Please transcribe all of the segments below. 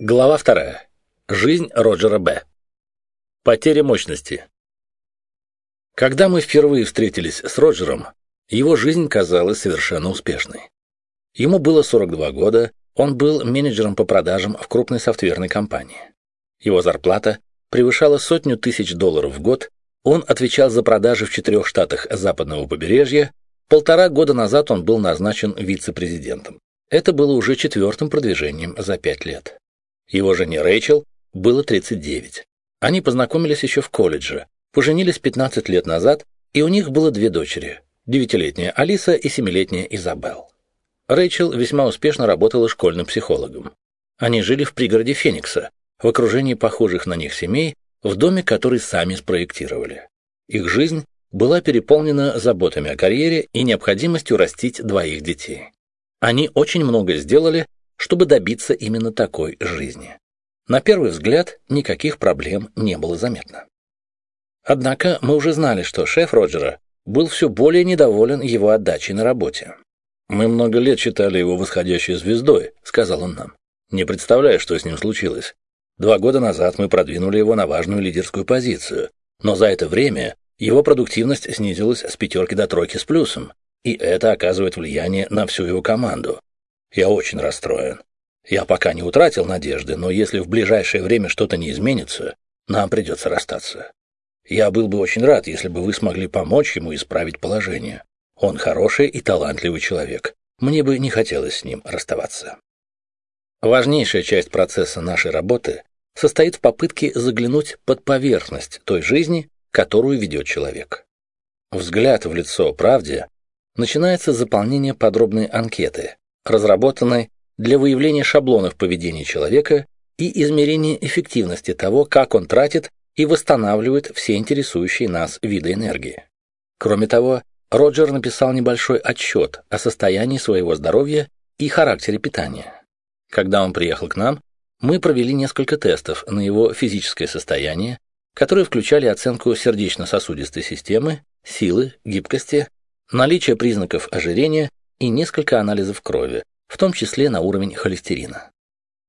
Глава вторая. Жизнь Роджера Б. Потеря мощности. Когда мы впервые встретились с Роджером, его жизнь казалась совершенно успешной. Ему было 42 года, он был менеджером по продажам в крупной софтверной компании. Его зарплата превышала сотню тысяч долларов в год, он отвечал за продажи в четырех штатах западного побережья, полтора года назад он был назначен вице-президентом. Это было уже четвертым продвижением за пять лет. Его жене Рэйчел было 39. Они познакомились еще в колледже, поженились 15 лет назад, и у них было две дочери – девятилетняя Алиса и семилетняя Изабел. Рэйчел весьма успешно работала школьным психологом. Они жили в пригороде Феникса, в окружении похожих на них семей, в доме, который сами спроектировали. Их жизнь была переполнена заботами о карьере и необходимостью растить двоих детей. Они очень много сделали, чтобы добиться именно такой жизни. На первый взгляд никаких проблем не было заметно. Однако мы уже знали, что шеф Роджера был все более недоволен его отдачей на работе. «Мы много лет считали его восходящей звездой», — сказал он нам. «Не представляю, что с ним случилось. Два года назад мы продвинули его на важную лидерскую позицию, но за это время его продуктивность снизилась с пятерки до тройки с плюсом, и это оказывает влияние на всю его команду. Я очень расстроен. Я пока не утратил надежды, но если в ближайшее время что-то не изменится, нам придется расстаться. Я был бы очень рад, если бы вы смогли помочь ему исправить положение. Он хороший и талантливый человек. Мне бы не хотелось с ним расставаться. Важнейшая часть процесса нашей работы состоит в попытке заглянуть под поверхность той жизни, которую ведет человек. Взгляд в лицо правде начинается с заполнения подробной анкеты, разработанной для выявления шаблонов поведения человека и измерения эффективности того, как он тратит и восстанавливает все интересующие нас виды энергии. Кроме того, Роджер написал небольшой отчет о состоянии своего здоровья и характере питания. Когда он приехал к нам, мы провели несколько тестов на его физическое состояние, которые включали оценку сердечно-сосудистой системы, силы, гибкости, наличие признаков ожирения и несколько анализов крови, в том числе на уровень холестерина.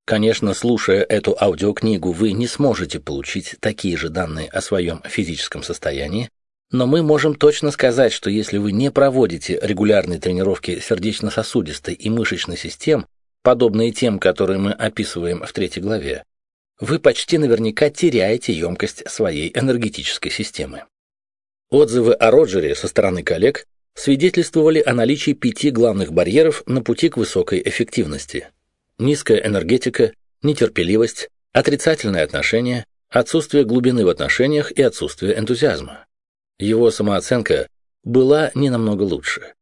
Конечно, слушая эту аудиокнигу, вы не сможете получить такие же данные о своем физическом состоянии, но мы можем точно сказать, что если вы не проводите регулярные тренировки сердечно-сосудистой и мышечной систем, подобные тем, которые мы описываем в третьей главе, вы почти наверняка теряете емкость своей энергетической системы. Отзывы о Роджере со стороны коллег свидетельствовали о наличии пяти главных барьеров на пути к высокой эффективности. Низкая энергетика, нетерпеливость, отрицательное отношение, отсутствие глубины в отношениях и отсутствие энтузиазма. Его самооценка была не намного лучше.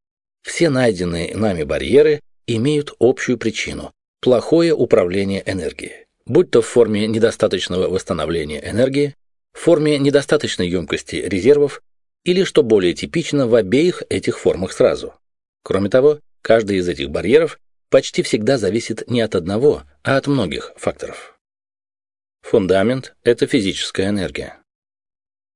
Все найденные нами барьеры имеют общую причину – плохое управление энергией, будь то в форме недостаточного восстановления энергии, в форме недостаточной емкости резервов или, что более типично, в обеих этих формах сразу. Кроме того, каждый из этих барьеров почти всегда зависит не от одного, а от многих факторов. Фундамент – это физическая энергия.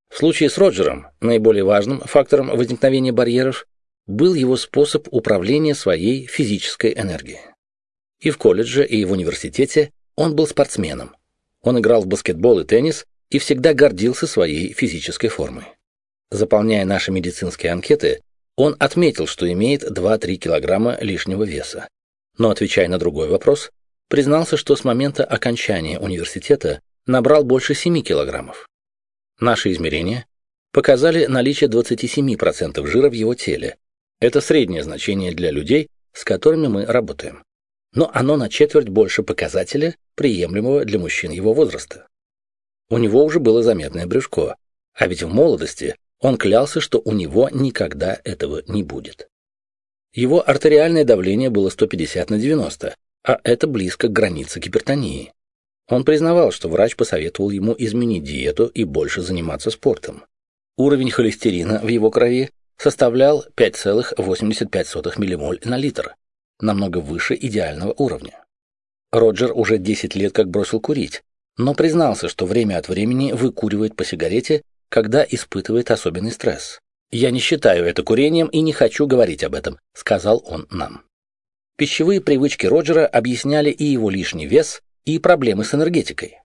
В случае с Роджером наиболее важным фактором возникновения барьеров был его способ управления своей физической энергией. И в колледже, и в университете он был спортсменом. Он играл в баскетбол и теннис и всегда гордился своей физической формой. Заполняя наши медицинские анкеты, он отметил, что имеет 2-3 килограмма лишнего веса. Но, отвечая на другой вопрос, признался, что с момента окончания университета набрал больше 7 килограммов. Наши измерения показали наличие 27% жира в его теле. Это среднее значение для людей, с которыми мы работаем. Но оно на четверть больше показателя, приемлемого для мужчин его возраста. У него уже было заметное брюшко, а ведь в молодости он клялся, что у него никогда этого не будет. Его артериальное давление было 150 на 90, а это близко к границе гипертонии. Он признавал, что врач посоветовал ему изменить диету и больше заниматься спортом. Уровень холестерина в его крови составлял 5,85 ммоль на литр, намного выше идеального уровня. Роджер уже 10 лет как бросил курить, но признался, что время от времени выкуривает по сигарете когда испытывает особенный стресс. «Я не считаю это курением и не хочу говорить об этом», — сказал он нам. Пищевые привычки Роджера объясняли и его лишний вес, и проблемы с энергетикой.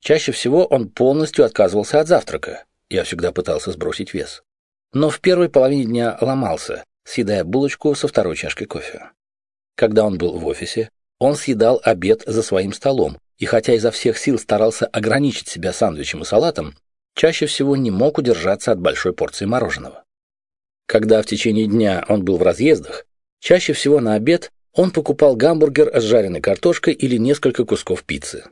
Чаще всего он полностью отказывался от завтрака. Я всегда пытался сбросить вес. Но в первой половине дня ломался, съедая булочку со второй чашкой кофе. Когда он был в офисе, он съедал обед за своим столом, и хотя изо всех сил старался ограничить себя сандвичем и салатом, чаще всего не мог удержаться от большой порции мороженого. Когда в течение дня он был в разъездах, чаще всего на обед он покупал гамбургер с жареной картошкой или несколько кусков пиццы.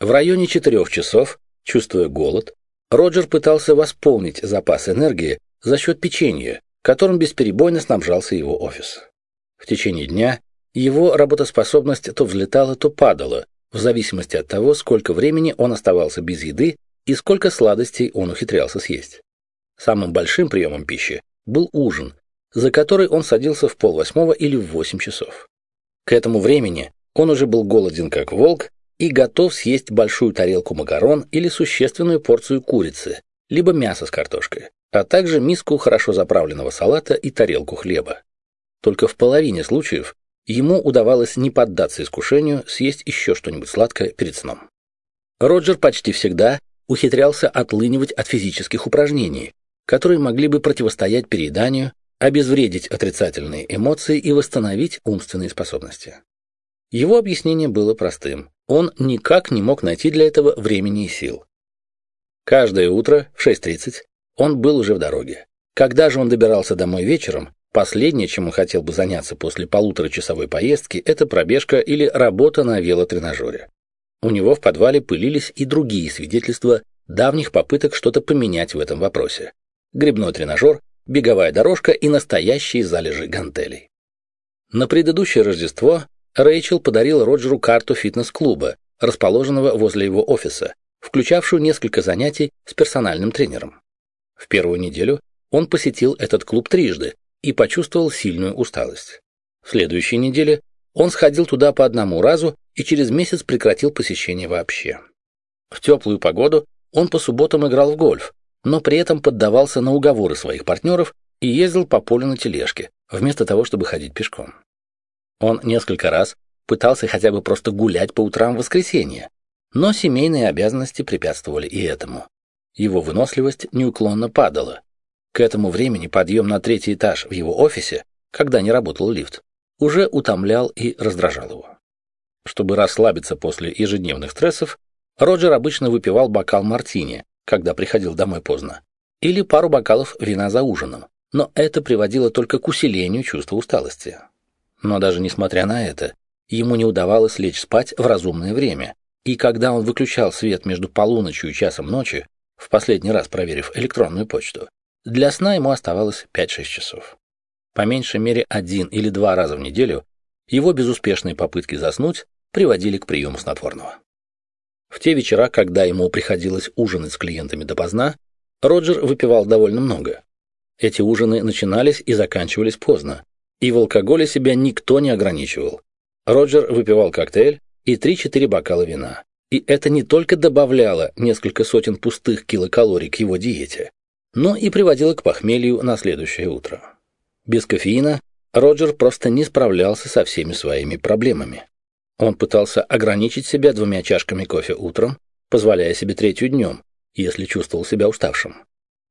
В районе четырех часов, чувствуя голод, Роджер пытался восполнить запас энергии за счет печенья, которым бесперебойно снабжался его офис. В течение дня его работоспособность то взлетала, то падала, в зависимости от того, сколько времени он оставался без еды и сколько сладостей он ухитрялся съесть. Самым большим приемом пищи был ужин, за который он садился в полвосьмого или в восемь часов. К этому времени он уже был голоден как волк и готов съесть большую тарелку макарон или существенную порцию курицы, либо мяса с картошкой, а также миску хорошо заправленного салата и тарелку хлеба. Только в половине случаев ему удавалось не поддаться искушению съесть еще что-нибудь сладкое перед сном. Роджер почти всегда ухитрялся отлынивать от физических упражнений, которые могли бы противостоять перееданию обезвредить отрицательные эмоции и восстановить умственные способности. Его объяснение было простым. Он никак не мог найти для этого времени и сил. Каждое утро в 6.30 он был уже в дороге. Когда же он добирался домой вечером, последнее, чем он хотел бы заняться после полуторачасовой поездки, это пробежка или работа на велотренажере. У него в подвале пылились и другие свидетельства давних попыток что-то поменять в этом вопросе. Грибной тренажер, беговая дорожка и настоящие залежи гантелей. На предыдущее Рождество Рэйчел подарила Роджеру карту фитнес-клуба, расположенного возле его офиса, включавшую несколько занятий с персональным тренером. В первую неделю он посетил этот клуб трижды и почувствовал сильную усталость. В следующей неделе он сходил туда по одному разу и через месяц прекратил посещение вообще. В теплую погоду он по субботам играл в гольф, но при этом поддавался на уговоры своих партнеров и ездил по полю на тележке, вместо того, чтобы ходить пешком. Он несколько раз пытался хотя бы просто гулять по утрам в воскресенье, но семейные обязанности препятствовали и этому. Его выносливость неуклонно падала. К этому времени подъем на третий этаж в его офисе, когда не работал лифт, уже утомлял и раздражал его. Чтобы расслабиться после ежедневных стрессов, Роджер обычно выпивал бокал мартини, когда приходил домой поздно, или пару бокалов вина за ужином, но это приводило только к усилению чувства усталости. Но даже несмотря на это, ему не удавалось лечь спать в разумное время, и когда он выключал свет между полуночью и часом ночи, в последний раз проверив электронную почту, для сна ему оставалось 5-6 часов. По меньшей мере один или два раза в неделю его безуспешные попытки заснуть приводили к приему снотворного. В те вечера, когда ему приходилось ужинать с клиентами допоздна, Роджер выпивал довольно много. Эти ужины начинались и заканчивались поздно, и в алкоголе себя никто не ограничивал. Роджер выпивал коктейль и 3-4 бокала вина. И это не только добавляло несколько сотен пустых килокалорий к его диете, но и приводило к похмелью на следующее утро. Без кофеина Роджер просто не справлялся со всеми своими проблемами. Он пытался ограничить себя двумя чашками кофе утром, позволяя себе третью днем, если чувствовал себя уставшим.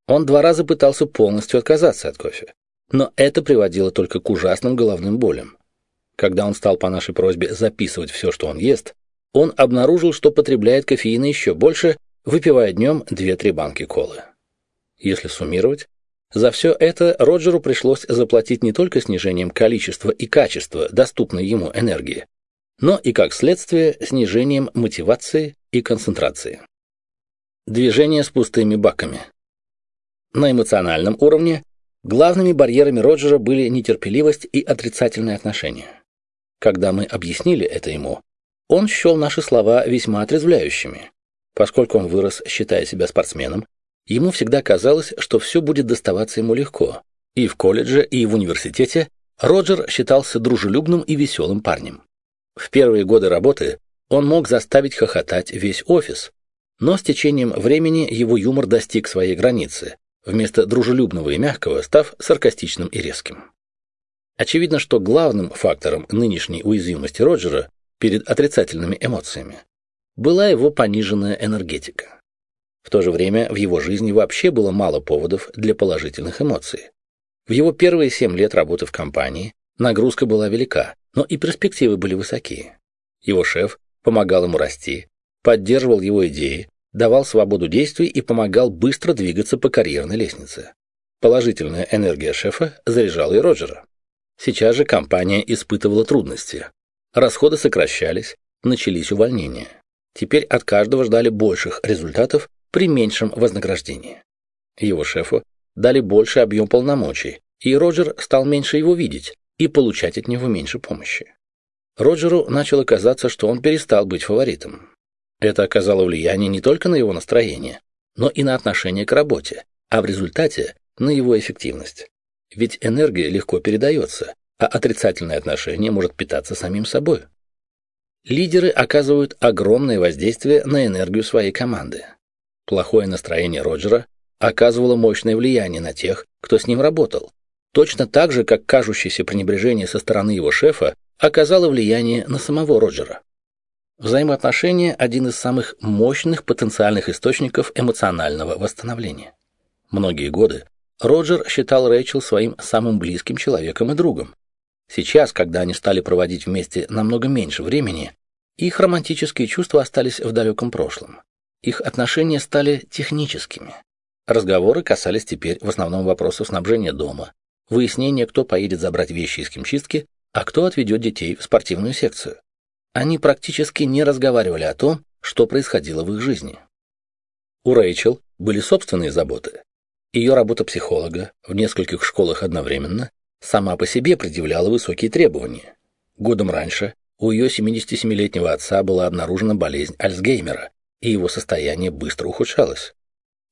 Он два раза пытался полностью отказаться от кофе, но это приводило только к ужасным головным болям. Когда он стал по нашей просьбе записывать все, что он ест, он обнаружил, что потребляет кофеина еще больше, выпивая днем 2-3 банки колы. Если суммировать, за все это Роджеру пришлось заплатить не только снижением количества и качества доступной ему энергии, но и как следствие снижением мотивации и концентрации. Движение с пустыми баками. На эмоциональном уровне главными барьерами Роджера были нетерпеливость и отрицательное отношение. Когда мы объяснили это ему, он счел наши слова весьма отрезвляющими. Поскольку он вырос, считая себя спортсменом, ему всегда казалось, что все будет доставаться ему легко. И в колледже, и в университете Роджер считался дружелюбным и веселым парнем. В первые годы работы он мог заставить хохотать весь офис, но с течением времени его юмор достиг своей границы, вместо дружелюбного и мягкого став саркастичным и резким. Очевидно, что главным фактором нынешней уязвимости Роджера перед отрицательными эмоциями была его пониженная энергетика. В то же время в его жизни вообще было мало поводов для положительных эмоций. В его первые семь лет работы в компании нагрузка была велика, но и перспективы были высокие. Его шеф помогал ему расти, поддерживал его идеи, давал свободу действий и помогал быстро двигаться по карьерной лестнице. Положительная энергия шефа заряжала и Роджера. Сейчас же компания испытывала трудности. Расходы сокращались, начались увольнения. Теперь от каждого ждали больших результатов при меньшем вознаграждении. Его шефу дали больше объем полномочий, и Роджер стал меньше его видеть и получать от него меньше помощи. Роджеру начало казаться, что он перестал быть фаворитом. Это оказало влияние не только на его настроение, но и на отношение к работе, а в результате на его эффективность. Ведь энергия легко передается, а отрицательное отношение может питаться самим собой. Лидеры оказывают огромное воздействие на энергию своей команды. Плохое настроение Роджера оказывало мощное влияние на тех, кто с ним работал, точно так же, как кажущееся пренебрежение со стороны его шефа оказало влияние на самого Роджера. Взаимоотношения – один из самых мощных потенциальных источников эмоционального восстановления. Многие годы Роджер считал Рэйчел своим самым близким человеком и другом. Сейчас, когда они стали проводить вместе намного меньше времени, их романтические чувства остались в далеком прошлом. Их отношения стали техническими. Разговоры касались теперь в основном вопросов снабжения дома, выяснения, кто поедет забрать вещи из химчистки, а кто отведет детей в спортивную секцию. Они практически не разговаривали о том, что происходило в их жизни. У Рэйчел были собственные заботы, ее работа психолога в нескольких школах одновременно сама по себе предъявляла высокие требования. Годом раньше у ее 77-летнего отца была обнаружена болезнь Альцгеймера, и его состояние быстро ухудшалось.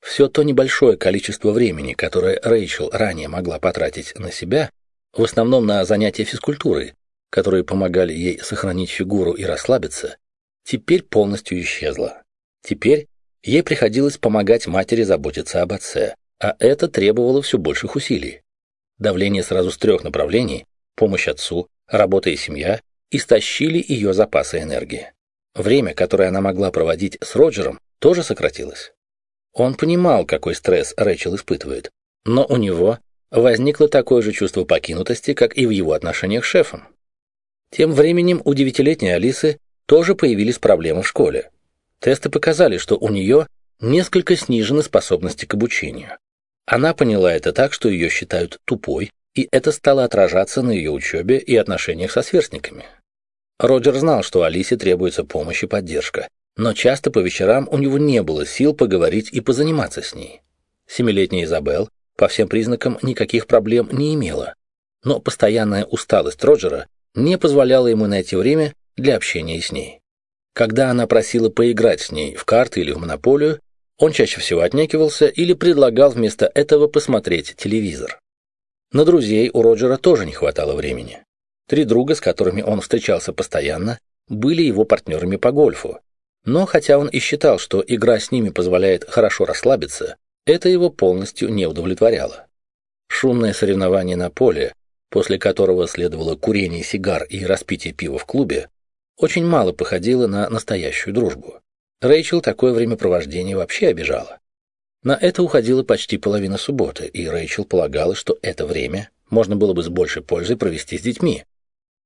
Все то небольшое количество времени, которое Рэйчел ранее могла потратить на себя, в основном на занятия физкультурой, которые помогали ей сохранить фигуру и расслабиться, теперь полностью исчезло. Теперь ей приходилось помогать матери заботиться об отце, а это требовало все больших усилий. Давление сразу с трех направлений – помощь отцу, работа и семья – истощили ее запасы энергии. Время, которое она могла проводить с Роджером, тоже сократилось. Он понимал, какой стресс Рэчел испытывает, но у него возникло такое же чувство покинутости, как и в его отношениях с шефом. Тем временем у девятилетней Алисы тоже появились проблемы в школе. Тесты показали, что у нее несколько снижены способности к обучению. Она поняла это так, что ее считают тупой, и это стало отражаться на ее учебе и отношениях со сверстниками. Роджер знал, что Алисе требуется помощь и поддержка, но часто по вечерам у него не было сил поговорить и позаниматься с ней. Семилетняя Изабел по всем признакам никаких проблем не имела, но постоянная усталость Роджера не позволяла ему найти время для общения с ней. Когда она просила поиграть с ней в карты или в монополию, он чаще всего отнекивался или предлагал вместо этого посмотреть телевизор. На друзей у Роджера тоже не хватало времени. Три друга, с которыми он встречался постоянно, были его партнерами по гольфу. Но хотя он и считал, что игра с ними позволяет хорошо расслабиться, это его полностью не удовлетворяло. Шумное соревнование на поле, после которого следовало курение сигар и распитие пива в клубе, очень мало походило на настоящую дружбу. Рэйчел такое времяпровождение вообще обижала. На это уходила почти половина субботы, и Рэйчел полагала, что это время можно было бы с большей пользой провести с детьми.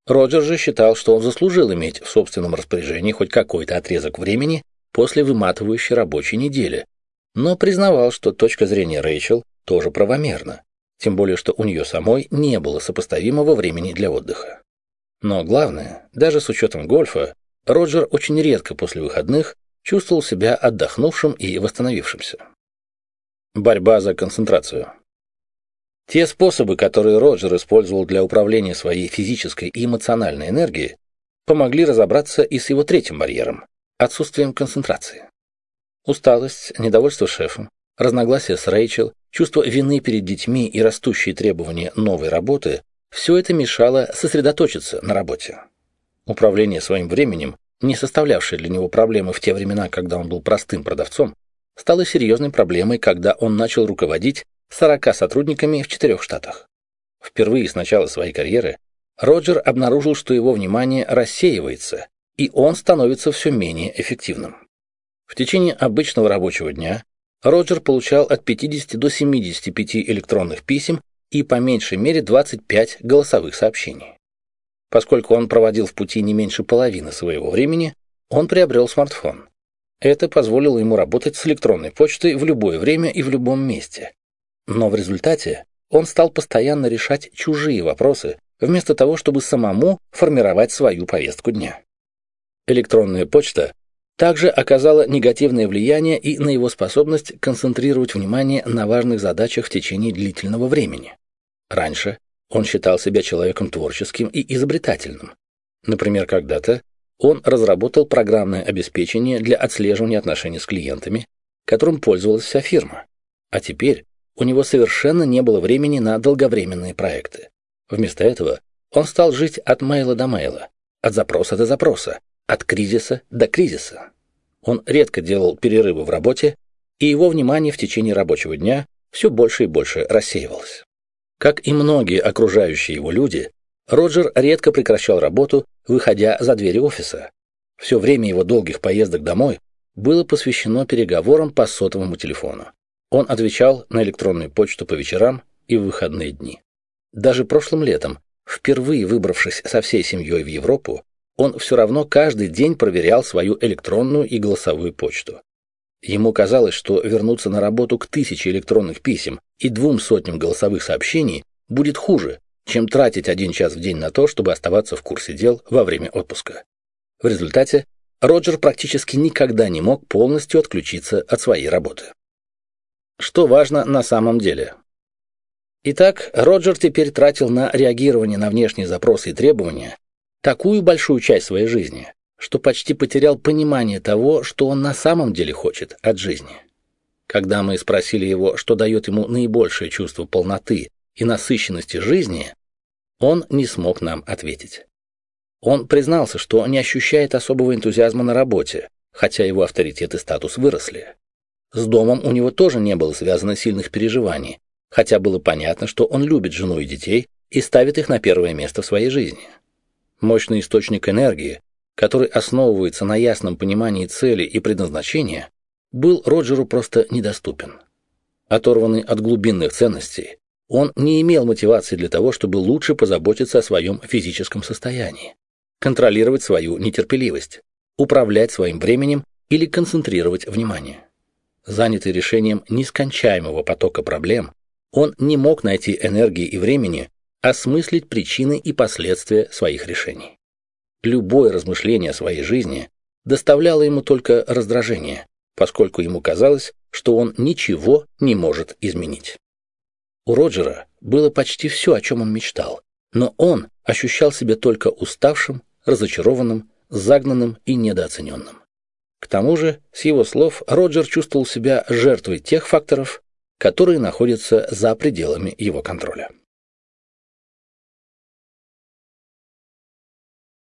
Роджер же считал, что он заслужил иметь в собственном распоряжении хоть какой-то отрезок времени после выматывающей рабочей недели, но признавал, что точка зрения Рэйчел тоже правомерна, тем более что у нее самой не было сопоставимого времени для отдыха. Но главное, даже с учетом гольфа, Роджер очень редко после выходных чувствовал себя отдохнувшим и восстановившимся. Борьба за концентрацию. Те способы, которые Роджер использовал для управления своей физической и эмоциональной энергией, помогли разобраться и с его третьим барьером – отсутствием концентрации. Усталость, недовольство шефом, разногласия с Рэйчел, чувство вины перед детьми и растущие требования новой работы – все это мешало сосредоточиться на работе. Управление своим временем не составлявшая для него проблемы в те времена, когда он был простым продавцом, стала серьезной проблемой, когда он начал руководить 40 сотрудниками в четырех штатах. Впервые с начала своей карьеры Роджер обнаружил, что его внимание рассеивается, и он становится все менее эффективным. В течение обычного рабочего дня Роджер получал от 50 до 75 электронных писем и по меньшей мере 25 голосовых сообщений. Поскольку он проводил в пути не меньше половины своего времени, он приобрел смартфон. Это позволило ему работать с электронной почтой в любое время и в любом месте. Но в результате он стал постоянно решать чужие вопросы, вместо того, чтобы самому формировать свою повестку дня. Электронная почта также оказала негативное влияние и на его способность концентрировать внимание на важных задачах в течение длительного времени. Раньше он считал себя человеком творческим и изобретательным. Например, когда-то он разработал программное обеспечение для отслеживания отношений с клиентами, которым пользовалась вся фирма. А теперь у него совершенно не было времени на долговременные проекты. Вместо этого он стал жить от мейла до мейла, от запроса до запроса, от кризиса до кризиса. Он редко делал перерывы в работе, и его внимание в течение рабочего дня все больше и больше рассеивалось. Как и многие окружающие его люди, Роджер редко прекращал работу, выходя за двери офиса. Все время его долгих поездок домой было посвящено переговорам по сотовому телефону. Он отвечал на электронную почту по вечерам и в выходные дни. Даже прошлым летом, впервые выбравшись со всей семьей в Европу, он все равно каждый день проверял свою электронную и голосовую почту. Ему казалось, что вернуться на работу к тысяче электронных писем и двум сотням голосовых сообщений будет хуже, чем тратить один час в день на то, чтобы оставаться в курсе дел во время отпуска. В результате Роджер практически никогда не мог полностью отключиться от своей работы. Что важно на самом деле? Итак, Роджер теперь тратил на реагирование на внешние запросы и требования такую большую часть своей жизни, что почти потерял понимание того, что он на самом деле хочет от жизни. Когда мы спросили его, что дает ему наибольшее чувство полноты и насыщенности жизни, он не смог нам ответить. Он признался, что не ощущает особого энтузиазма на работе, хотя его авторитет и статус выросли. С домом у него тоже не было связано сильных переживаний, хотя было понятно, что он любит жену и детей и ставит их на первое место в своей жизни. Мощный источник энергии, который основывается на ясном понимании цели и предназначения, был Роджеру просто недоступен. Оторванный от глубинных ценностей, он не имел мотивации для того, чтобы лучше позаботиться о своем физическом состоянии, контролировать свою нетерпеливость, управлять своим временем или концентрировать внимание. Занятый решением нескончаемого потока проблем, он не мог найти энергии и времени осмыслить причины и последствия своих решений. Любое размышление о своей жизни доставляло ему только раздражение, поскольку ему казалось, что он ничего не может изменить. У Роджера было почти все, о чем он мечтал, но он ощущал себя только уставшим, разочарованным, загнанным и недооцененным. К тому же, с его слов, Роджер чувствовал себя жертвой тех факторов, которые находятся за пределами его контроля.